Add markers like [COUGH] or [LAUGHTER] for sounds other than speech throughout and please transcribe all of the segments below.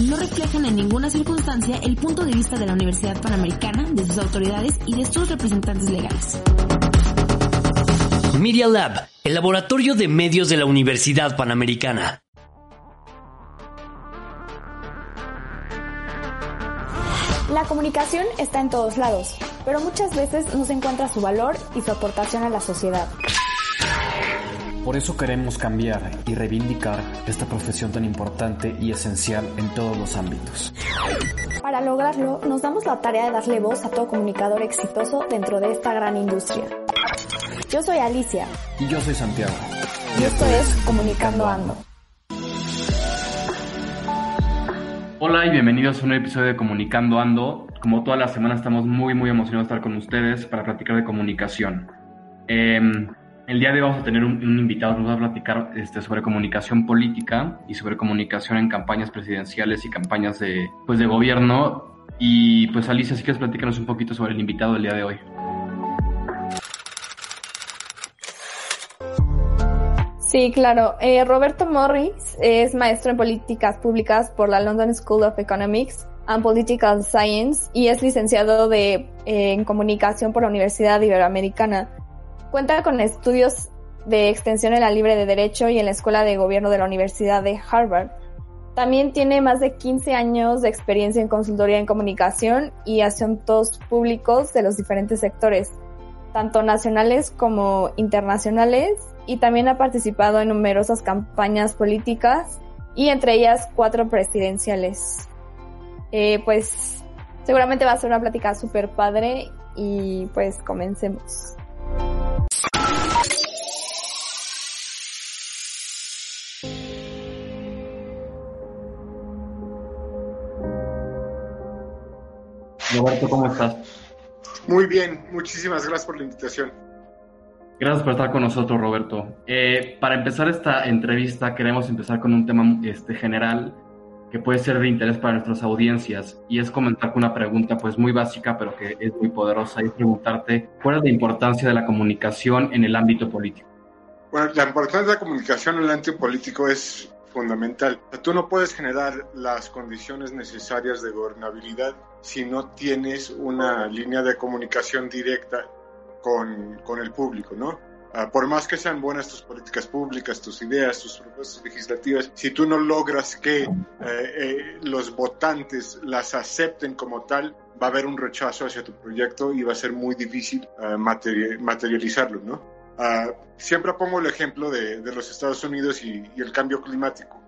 No reflejan en ninguna circunstancia el punto de vista de la Universidad Panamericana, de sus autoridades y de sus representantes legales. Media Lab, el laboratorio de medios de la Universidad Panamericana. La comunicación está en todos lados, pero muchas veces no se encuentra su valor y su aportación a la sociedad. Por eso queremos cambiar y reivindicar esta profesión tan importante y esencial en todos los ámbitos. Para lograrlo, nos damos la tarea de darle voz a todo comunicador exitoso dentro de esta gran industria. Yo soy Alicia. Y yo soy Santiago. Y esto es Comunicando Ando. Hola y bienvenidos a un episodio de Comunicando Ando. Como toda la semana estamos muy muy emocionados de estar con ustedes para platicar de comunicación. Eh, el día de hoy vamos a tener un, invitado que nos va a platicar este, sobre comunicación política y sobre comunicación en campañas presidenciales y campañas de, pues, de gobierno. Y pues Alicia, si quieres platicarnos un poquito sobre el invitado del día de hoy. Sí, claro. Eh, Roberto Morris es maestro en políticas públicas por la London School of Economics and Political Science y es licenciado de, eh, en comunicación por la Universidad Iberoamericana. Cuenta con estudios de extensión en la Libre de Derecho y en la Escuela de Gobierno de la Universidad de Harvard. También tiene más de 15 años de experiencia en consultoría en comunicación y asuntos públicos de los diferentes sectores, tanto nacionales como internacionales, y también ha participado en numerosas campañas políticas y entre ellas cuatro presidenciales. Eh, pues seguramente va a ser una plática súper padre y pues comencemos. Roberto, ¿cómo estás? Muy bien, muchísimas gracias por la invitación. Gracias por estar con nosotros, Roberto. Eh, para empezar esta entrevista, queremos empezar con un tema este, general que puede ser de interés para nuestras audiencias y es comentar con una pregunta pues muy básica pero que es muy poderosa y es preguntarte cuál es la importancia de la comunicación en el ámbito político. Bueno, la importancia de la comunicación en el ámbito político es fundamental. Tú no puedes generar las condiciones necesarias de gobernabilidad si no tienes una línea de comunicación directa con, con el público, ¿no? Uh, por más que sean buenas tus políticas públicas, tus ideas, tus propuestas legislativas, si tú no logras que eh, eh, los votantes las acepten como tal, va a haber un rechazo hacia tu proyecto y va a ser muy difícil materi materializarlo, ¿no? Uh, siempre pongo el ejemplo de, los Estados Unidos y, el cambio climático.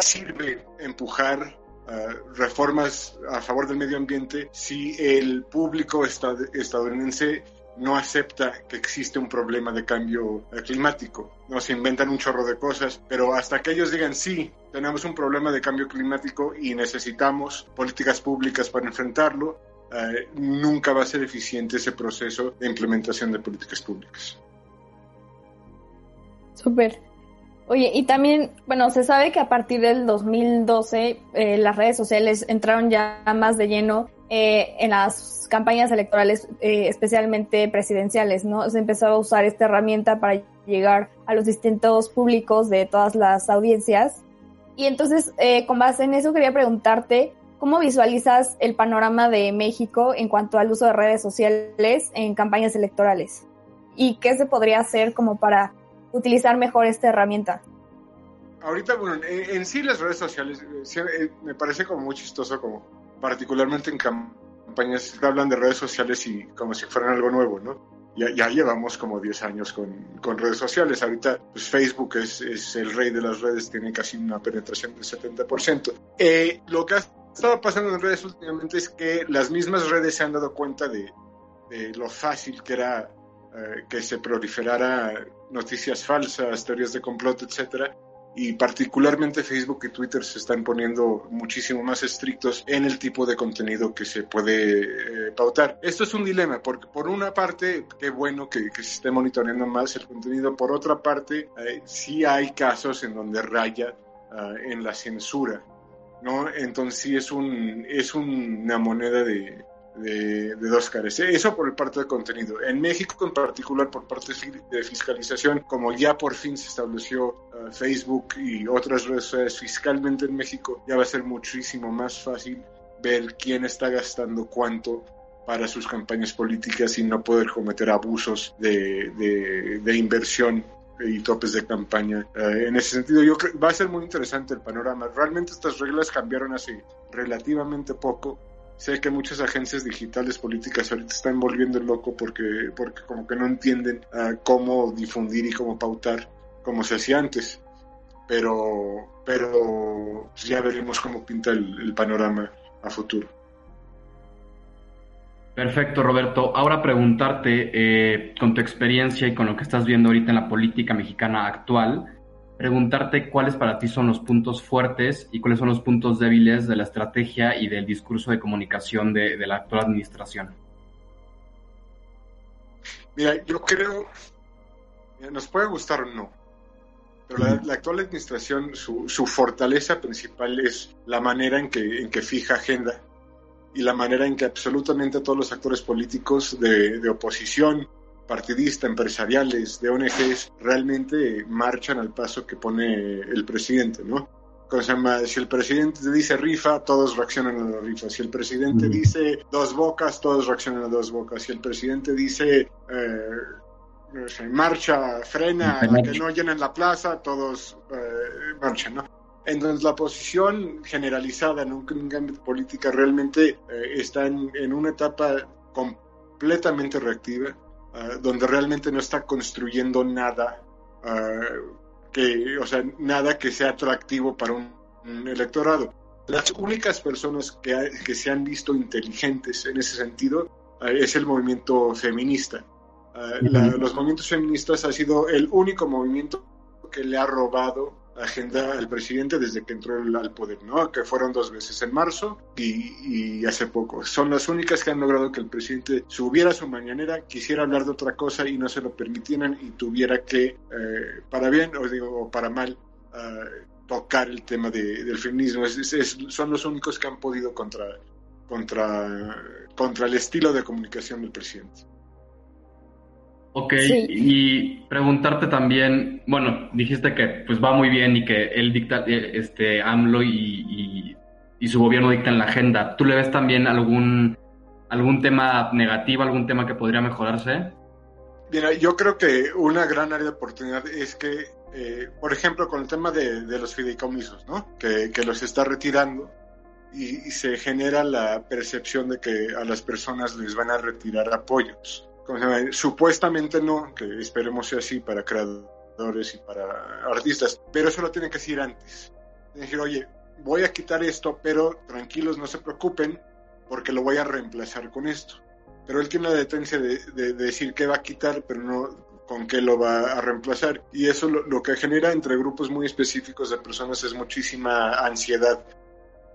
sirve empujar Uh, reformas a favor del medio ambiente si el público estadounidense no acepta que existe un problema de cambio climático. No se inventan un chorro de cosas, pero hasta que ellos digan sí, tenemos un problema de cambio climático y necesitamos políticas públicas para enfrentarlo, uh, nunca va a ser eficiente ese proceso de implementación de políticas públicas. Súper. Oye, y también, bueno, se sabe que a partir del 2012 eh, las redes sociales entraron ya más de lleno eh, en las campañas electorales, eh, especialmente presidenciales, ¿no? Se empezó a usar esta herramienta para llegar a los distintos públicos de todas las audiencias. Y entonces, eh, con base en eso, quería preguntarte, ¿cómo visualizas el panorama de México en cuanto al uso de redes sociales en campañas electorales? ¿Y qué se podría hacer como para utilizar mejor esta herramienta? Ahorita, bueno, en, sí las redes sociales eh, me parece como muy chistoso, como particularmente en campañas hablan de redes sociales y como si fueran algo nuevo, ¿no? Ya, ya llevamos como 10 años con, con, redes sociales. Ahorita pues Facebook es, es, el rey de las redes, tiene casi una penetración del 70%. Eh, lo que ha estado pasando en redes últimamente es que las mismas redes se han dado cuenta de, de lo fácil que era eh, que se proliferara noticias falsas, teorías de complot, etcétera, y particularmente Facebook y Twitter se están poniendo muchísimo más estrictos en el tipo de contenido que se puede eh, pautar. Esto es un dilema porque por una parte, qué bueno que, se esté monitoreando más el contenido, por otra parte, eh, sí hay casos en donde raya ah, en la censura. ¿No? Entonces sí es, un, es una moneda de, de, dos caras. Eso por el parte de contenido. En México, en particular, por parte de fiscalización, como ya por fin se estableció uh, Facebook y otras redes sociales fiscalmente en México, ya va a ser muchísimo más fácil ver quién está gastando cuánto para sus campañas políticas y no poder cometer abusos de, de, inversión y topes de campaña. Uh, en ese sentido, yo creo va a ser muy interesante el panorama. Realmente estas reglas cambiaron hace relativamente poco sé que muchas agencias digitales políticas ahorita están volviendo loco porque, porque como que no entienden ah, cómo difundir y cómo pautar como se hacía antes. Pero, pero ya veremos cómo pinta el, panorama a futuro. Perfecto, Roberto. Ahora preguntarte, eh, con tu experiencia y con lo que estás viendo ahorita en la política mexicana actual, preguntarte cuáles para ti son los puntos fuertes y cuáles son los puntos débiles de la estrategia y del discurso de comunicación de, la actual administración. Mira, yo creo, nos puede gustar o no, pero la, actual administración, su, fortaleza principal es la manera en que, en que fija agenda y la manera en que absolutamente todos los actores políticos de, de oposición, partidistas, empresariales, de ONGs, realmente marchan al paso que pone el presidente, ¿no? si el presidente dice rifa, todos reaccionan a la rifa. Si el presidente dice dos bocas, todos reaccionan a dos bocas. Si el presidente dice eh, marcha, frena, que no llenen la plaza, todos eh, marchan, ¿no? Entonces la posición generalizada en un, cambio de política realmente eh, está en, en, una etapa completamente reactiva Ah, donde realmente no está construyendo nada ah, que, o sea, nada que sea atractivo para un, electorado. Las únicas personas que, que, se han visto inteligentes en ese sentido ah, es el movimiento feminista. los movimientos feministas ha sido el único movimiento que le ha robado agenda al presidente desde que entró al poder, ¿no? Que fueron dos veces en marzo y, hace poco. Son las únicas que han logrado que el presidente subiera su mañanera, quisiera hablar de otra cosa y no se lo permitieran y tuviera que, eh, para bien o digo para mal, eh, tocar el tema del feminismo. son los únicos que han podido contra, contra, contra el estilo de comunicación del presidente. Ok, y preguntarte también, bueno, dijiste que pues va muy bien y que él dicta, eh, este, AMLO y, su gobierno dictan la agenda. ¿Tú le ves también algún, algún tema negativo, algún tema que podría mejorarse? Mira, yo creo que una gran área de oportunidad es que, eh, por ejemplo, con el tema de, los fideicomisos, ¿no? Que, que los está retirando y se genera la percepción de que a las personas les van a retirar apoyos Supuestamente no, que esperemos sea así para creadores y para artistas, pero eso lo tienen que decir antes. Decir, oye, voy a quitar esto, pero tranquilos, no se preocupen, porque lo voy a reemplazar con esto. Pero él tiene la detencia de, decir qué va a quitar, pero no con qué lo va a reemplazar. Y eso lo, lo, que genera entre grupos muy específicos de personas es muchísima ansiedad.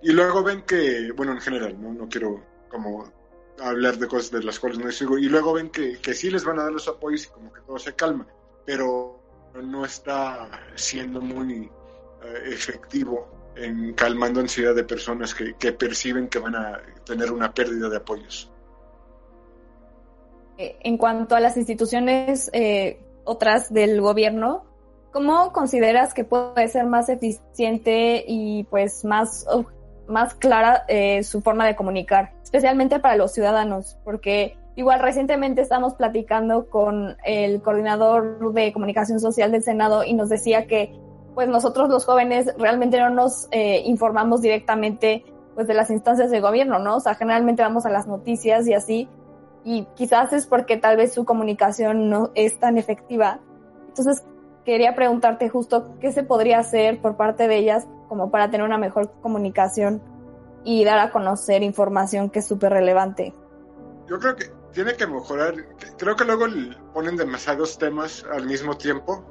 Y luego ven que, bueno, en general, no, no quiero como hablar de cosas de las cuales no sigo. Y luego ven que, que sí les van a dar los apoyos y como que todo se calma, pero no está siendo muy eh, efectivo en calmando ansiedad de personas que, que, perciben que van a tener una pérdida de apoyos. Eh, en cuanto a las instituciones eh, otras del gobierno, ¿cómo consideras que puede ser más eficiente y pues más más clara eh, su forma de comunicar, especialmente para los ciudadanos, porque igual recientemente estamos platicando con el coordinador de comunicación social del Senado y nos decía que pues nosotros los jóvenes realmente no nos eh, informamos directamente pues de las instancias de gobierno, ¿no? O sea, generalmente vamos a las noticias y así, y quizás es porque tal vez su comunicación no es tan efectiva. Entonces, quería preguntarte justo qué se podría hacer por parte de ellas como para tener una mejor comunicación y dar a conocer información que es súper relevante. Yo creo que tiene que mejorar, creo que luego ponen demasiados temas al mismo tiempo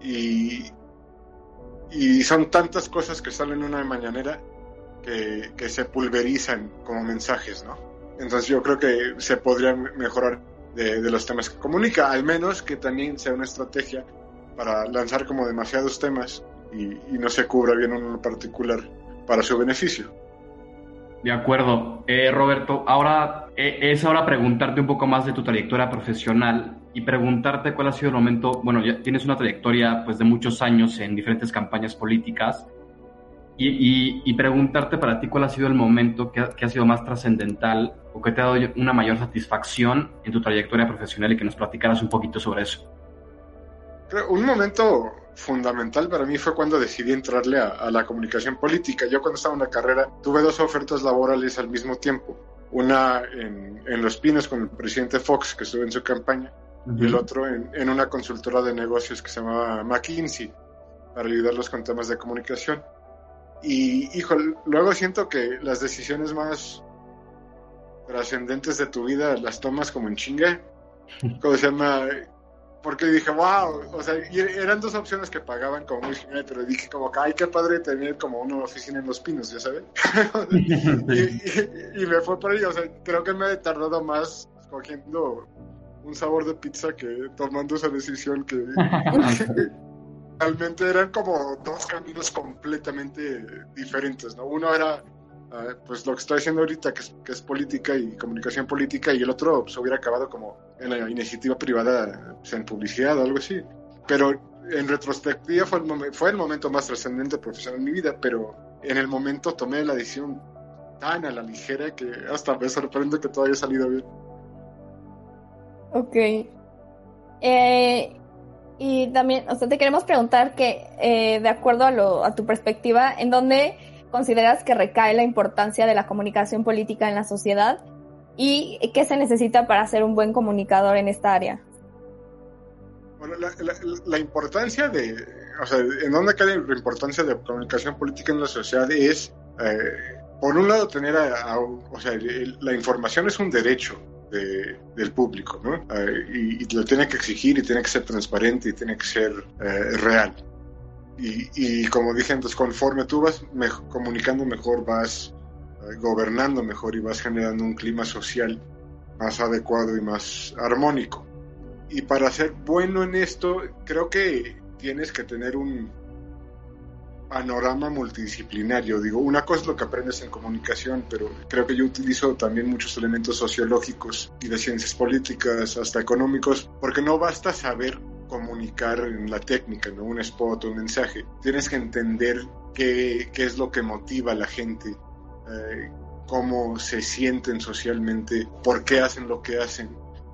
y, y son tantas cosas que salen en una mañanera que, que se pulverizan como mensajes, ¿no? Entonces yo creo que se podría mejorar de, de, los temas que comunica, al menos que también sea una estrategia para lanzar como demasiados temas y, y no se cubra bien uno particular para su beneficio. De acuerdo. Eh, Roberto, ahora eh, es ahora preguntarte un poco más de tu trayectoria profesional y preguntarte cuál ha sido el momento, bueno, ya tienes una trayectoria pues de muchos años en diferentes campañas políticas y, y, y preguntarte para ti cuál ha sido el momento que ha, que ha sido más trascendental o que te ha dado una mayor satisfacción en tu trayectoria profesional y que nos platicaras un poquito sobre eso. Creo, un momento fundamental para mí fue cuando decidí entrarle a, a, la comunicación política. Yo cuando estaba en la carrera tuve dos ofertas laborales al mismo tiempo. Una en, en Los Pinos con el presidente Fox, que estuve en su campaña, uh -huh. y el otro en, en, una consultora de negocios que se llamaba McKinsey, para ayudarlos con temas de comunicación. Y, hijo, luego siento que las decisiones más trascendentes de tu vida las tomas como en chinga. [LAUGHS] ¿Cómo se llama? Porque dije, wow, o sea, eran dos opciones que pagaban como muy genial, pero dije como que, ay, qué padre tener como una oficina en Los Pinos, ya sabes. [LAUGHS] y, y, y, me fue por ahí, o sea, creo que me he tardado más escogiendo un sabor de pizza que tomando esa decisión que, que [LAUGHS] [LAUGHS] realmente eran como dos caminos completamente diferentes, ¿no? Uno era Pues lo que estoy haciendo ahorita, que es, que es, política y comunicación política, y el otro pues, hubiera acabado como en la iniciativa privada, pues, en publicidad o algo así. Pero en retrospectiva fue el, fue el momento más trascendente profesional en mi vida, pero en el momento tomé la decisión tan a la ligera que hasta me sorprende que todo haya salido bien. Ok. Eh, y también, o sea, te queremos preguntar que, eh, de acuerdo a, lo, a tu perspectiva, ¿en dónde consideras que recae la importancia de la comunicación política en la sociedad y qué se necesita para ser un buen comunicador en esta área? Bueno, la, importancia de, o sea, en dónde cae la importancia de comunicación política en la sociedad es, eh, por un lado, tener, o sea, la información es un derecho de, del público, ¿no? Eh, y, y, lo tiene que exigir y tiene que ser transparente y tiene que ser eh, real. Y, como dije antes, conforme tú vas comunicando mejor, vas eh, gobernando mejor y vas generando un clima social más adecuado y más armónico. Y para ser bueno en esto, creo que tienes que tener un panorama multidisciplinario. Digo, una cosa es lo que aprendes en comunicación, pero creo que yo utilizo también muchos elementos sociológicos y de ciencias políticas, hasta económicos, porque no basta saber comunicar en la técnica, ¿no? Un spot, un mensaje. Tienes que entender qué, qué es lo que motiva a la gente, eh, cómo se sienten socialmente, por qué hacen lo que hacen,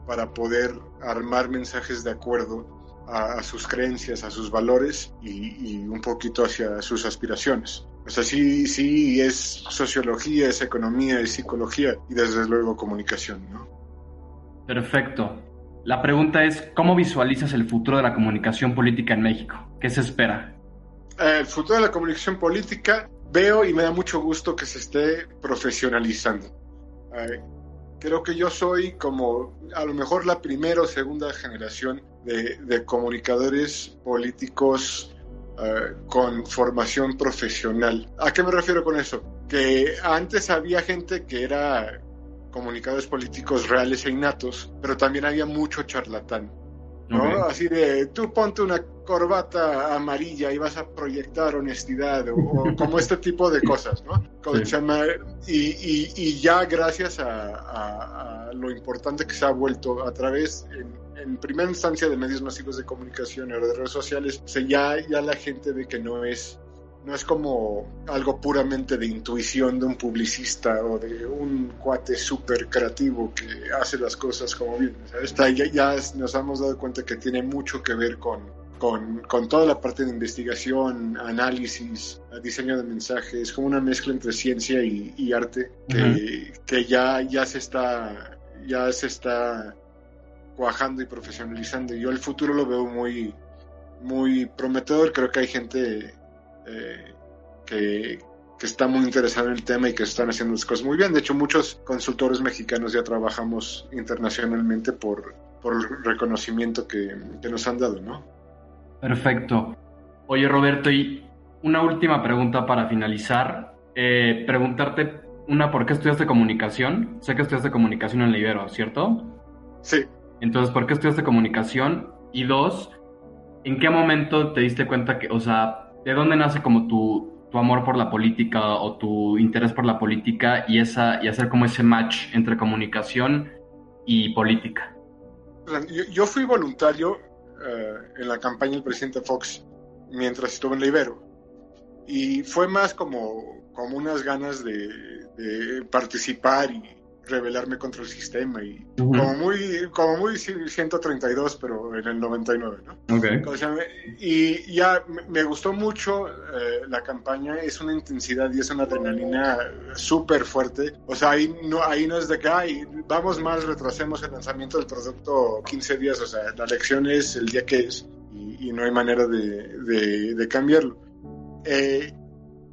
para poder armar mensajes de acuerdo a, sus creencias, a sus valores y, y, un poquito hacia sus aspiraciones. O sea, sí, sí, es sociología, es economía, es psicología y desde luego comunicación, ¿no? Perfecto. La pregunta es, ¿cómo visualizas el futuro de la comunicación política en México? ¿Qué se espera? El futuro de la comunicación política veo y me da mucho gusto que se esté profesionalizando. Eh, creo que yo soy como a lo mejor la primera o segunda generación de, comunicadores políticos uh, con formación profesional. ¿A qué me refiero con eso? Que antes había gente que era comunicadores políticos reales e innatos, pero también había mucho charlatán. ¿no? Okay. Así de, tú ponte una corbata amarilla y vas a proyectar honestidad o, o como este tipo de cosas, ¿no? Sí. Y, y, y, ya gracias a, a, a, lo importante que se ha vuelto a través, en, en, primera instancia, de medios masivos de comunicación o de redes sociales, o sea, ya, ya la gente ve que no es no es como algo puramente de intuición de un publicista o de un cuate súper creativo que hace las cosas como bien. Está, ya, ya, nos hemos dado cuenta que tiene mucho que ver con, con, con, toda la parte de investigación, análisis, diseño de mensajes, como una mezcla entre ciencia y, y arte que, uh -huh. que ya, ya se está ya se está cuajando y profesionalizando. Yo el futuro lo veo muy, muy prometedor. Creo que hay gente eh, que, que, está muy interesado en el tema y que están haciendo las cosas muy bien. De hecho, muchos consultores mexicanos ya trabajamos internacionalmente por, por el reconocimiento que, que nos han dado, ¿no? Perfecto. Oye, Roberto, y una última pregunta para finalizar. Eh, preguntarte, una, ¿por qué estudiaste comunicación? Sé que estudiaste comunicación en la Ibero, ¿cierto? Sí. Entonces, ¿por qué estudiaste comunicación? Y dos, ¿en qué momento te diste cuenta que, o sea, de dónde nace como tu, tu amor por la política o tu interés por la política y, esa, y hacer como ese match entre comunicación y política? Yo, yo fui voluntario eh, en la campaña del presidente Fox mientras estuve en la Ibero. Y fue más como, como unas ganas de participar y rebelarme contra el sistema y como muy como muy 132 pero en el 99 no okay. o sea, y ya me gustó mucho eh, la campaña es una intensidad y es una adrenalina súper fuerte. O sea ahí no ahí no es de que ay vamos mal retrasemos el lanzamiento del producto 15 días o sea la elección es el día que es y, y no hay manera de, de, de cambiarlo. Eh,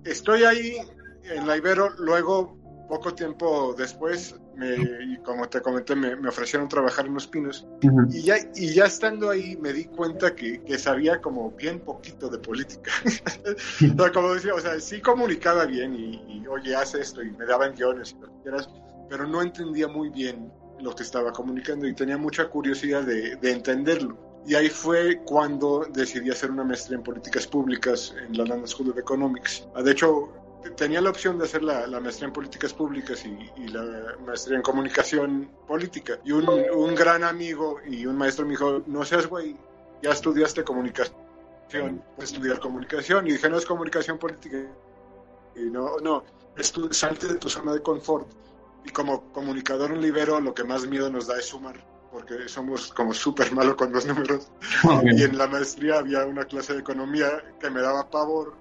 estoy ahí en la Ibero luego poco tiempo después, me, y como te comenté, me, me, ofrecieron trabajar en Los Pinos. Uh -huh. y, ya, y ya estando ahí me di cuenta que, que sabía como bien poquito de política. [LAUGHS] o sea, como decía, o sea, sí comunicaba bien y, y, oye, haz esto y me daban guiones y lo que quieras, pero no entendía muy bien lo que estaba comunicando y tenía mucha curiosidad de, de entenderlo. Y ahí fue cuando decidí hacer una maestría en políticas públicas en la London School of Economics. De hecho, tenía la opción de hacer la, la maestría en políticas públicas y, y, la maestría en comunicación política. Y un, un, gran amigo y un maestro me dijo, no seas güey, ya estudiaste comunicación, puedes estudiar comunicación. Y dije, no es comunicación política. Y no, no, salte de tu zona de confort. Y como comunicador en Libero, lo que más miedo nos da es sumar porque somos como súper malos con los números. [LAUGHS] Okay. Y en la maestría había una clase de economía que me daba pavor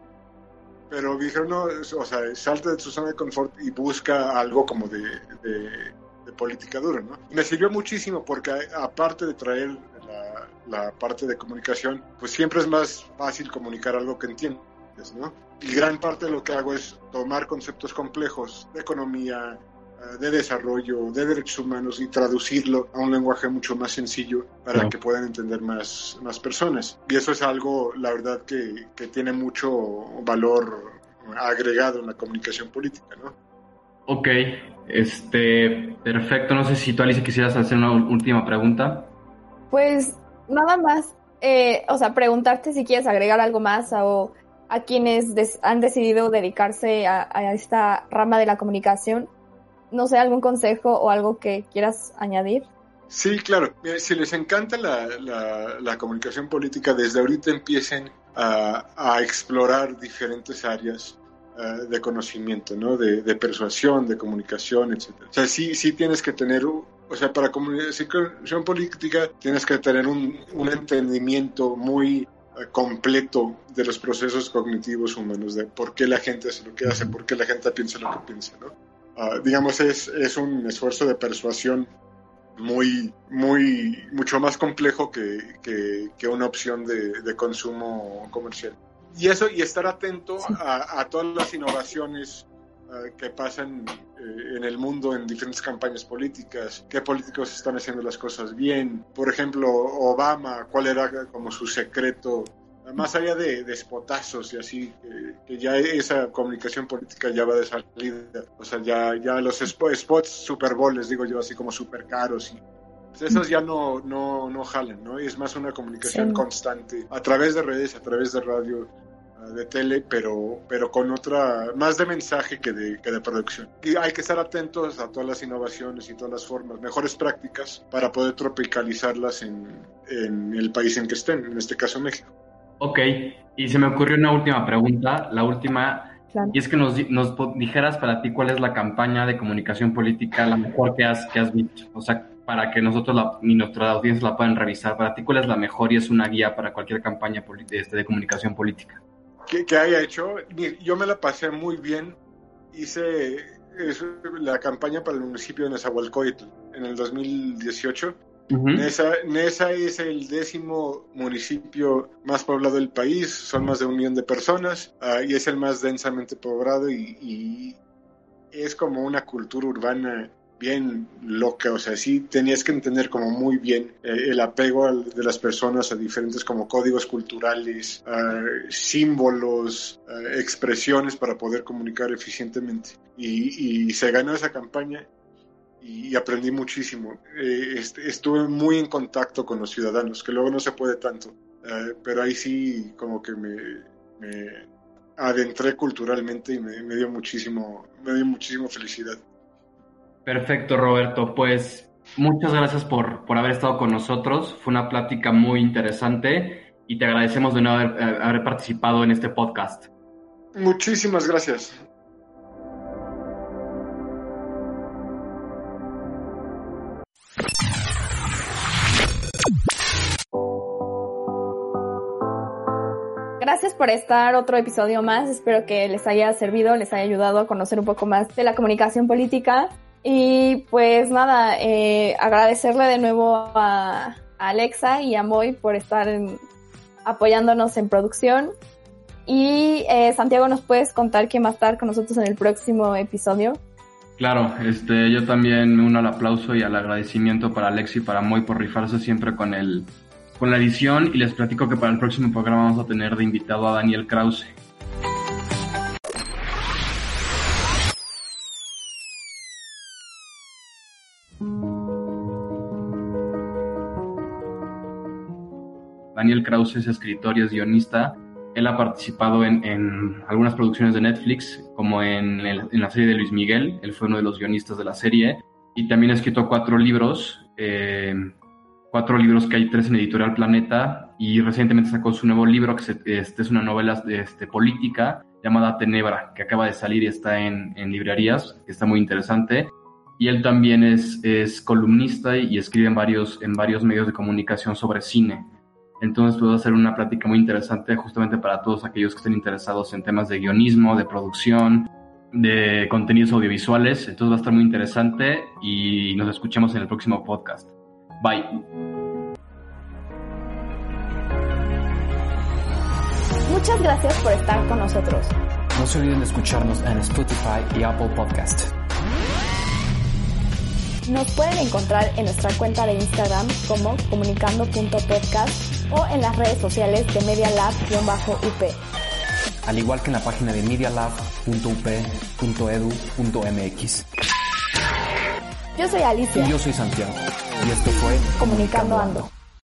pero dijeron, no, o sea, salte de tu zona de confort y busca algo como de, de, política dura, ¿no? Me sirvió muchísimo porque aparte de traer la, la, parte de comunicación, pues siempre es más fácil comunicar algo que entiendes, ¿no? Y gran parte de lo que hago es tomar conceptos complejos de economía, de desarrollo, de derechos humanos y traducirlo a un lenguaje mucho más sencillo para no. que puedan entender más, más personas. Y eso es algo, la verdad, que, que tiene mucho valor agregado en la comunicación política, ¿no? Ok, este, perfecto. No sé si tú, Alicia, quisieras hacer una última pregunta. Pues nada más, eh, o sea, preguntarte si quieres agregar algo más o a quienes des han decidido dedicarse a, a esta rama de la comunicación, no sé, algún consejo o algo que quieras añadir. Sí, claro. Si les encanta la, comunicación política, desde ahorita empiecen a, explorar diferentes áreas uh, de conocimiento, ¿no? De, de, persuasión, de comunicación, etc. O sea, sí, sí tienes que tener, o sea, para comunicación política tienes que tener un, un entendimiento muy uh, completo de los procesos cognitivos humanos, de por qué la gente hace lo que hace, por qué la gente piensa lo que piensa, ¿no? Uh, digamos, es, es, un esfuerzo de persuasión muy, muy, mucho más complejo que, que, que una opción de, de, consumo comercial. Y eso, y estar atento a, a, todas las innovaciones uh, que pasan eh, en el mundo en diferentes campañas políticas, qué políticos están haciendo las cosas bien. Por ejemplo, Obama, cuál era como su secreto más allá de, de espotazos y así, que, que, ya esa comunicación política ya va de salida. O sea, ya, ya los spots Super Bowl, les digo yo, así como súper caros y pues esos ya no, no, no jalan, ¿no? Y es más una comunicación sí. constante a través de redes, a través de radio, ah, de tele, pero, pero con otra, más de mensaje que de, que de producción. Y hay que estar atentos a todas las innovaciones y todas las formas, mejores prácticas para poder tropicalizarlas en, en el país en que estén, en este caso México. Ok, y se me ocurrió una última pregunta, la última, claro. y es que nos, nos, dijeras para ti cuál es la campaña de comunicación política la mejor que has, que has visto, o sea, para que nosotros la, y nuestra audiencia la puedan revisar, para ti cuál es la mejor y es una guía para cualquier campaña de, de comunicación política. ¿Qué, ¿Qué, haya hecho? Yo me la pasé muy bien, hice la campaña para el municipio de Nezahualcóyotl en el 2018 Uh. Nesa, es el décimo municipio más poblado del país, son más de un millón de personas uh, y es el más densamente poblado y, y, es como una cultura urbana bien loca, o sea, sí tenías que entender como muy bien eh, el apego de las personas a diferentes como códigos culturales, símbolos, expresiones para poder comunicar eficientemente. Y, se ganó esa campaña y aprendí muchísimo. Eh, estuve muy en contacto con los ciudadanos, que luego no se puede tanto, eh, pero ahí sí como que me, adentré culturalmente y me, me, dio muchísimo, me dio muchísimo felicidad. Perfecto, Roberto. Pues muchas gracias por, por haber estado con nosotros. Fue una plática muy interesante y te agradecemos de no haber, haber participado en este podcast. Muchísimas gracias. Gracias por estar otro episodio más. Espero que les haya servido, les haya ayudado a conocer un poco más de la comunicación política. Y pues nada, eh, agradecerle de nuevo a, Alexa y a Moy por estar apoyándonos en producción. Y eh, Santiago, ¿nos puedes contar quién va a estar con nosotros en el próximo episodio? Claro, este, yo también me uno al aplauso y al agradecimiento para Alex y para Moy por rifarse siempre con el, con la edición y les platico que para el próximo programa vamos a tener de invitado a Daniel Krause. Daniel Krause es escritor y es guionista. Él ha participado en, algunas producciones de Netflix, como en, la serie de Luis Miguel. Él fue uno de los guionistas de la serie. Y también ha escrito cuatro libros, eh, cuatro libros que hay tres en Editorial Planeta. Y recientemente sacó su nuevo libro, que este, es una novela este, política llamada Tenebra, que acaba de salir y está en, librerías, que está muy interesante. Y él también es, es columnista y escribe en varios, en varios medios de comunicación sobre cine. Entonces puedo hacer una plática muy interesante justamente para todos aquellos que estén interesados en temas de guionismo, de producción, de contenidos audiovisuales. Entonces va a estar muy interesante y nos escuchamos en el próximo podcast. Bye. Muchas gracias por estar con nosotros. No se olviden de escucharnos en Spotify y Apple Podcast. Nos pueden encontrar en nuestra cuenta de Instagram como comunicando.podcast o en las redes sociales de medialab-up. Al igual que en la página de medialab.up.edu.mx. Yo soy Alicia. Y yo soy Santiago. Y esto fue Comunicando, Ando.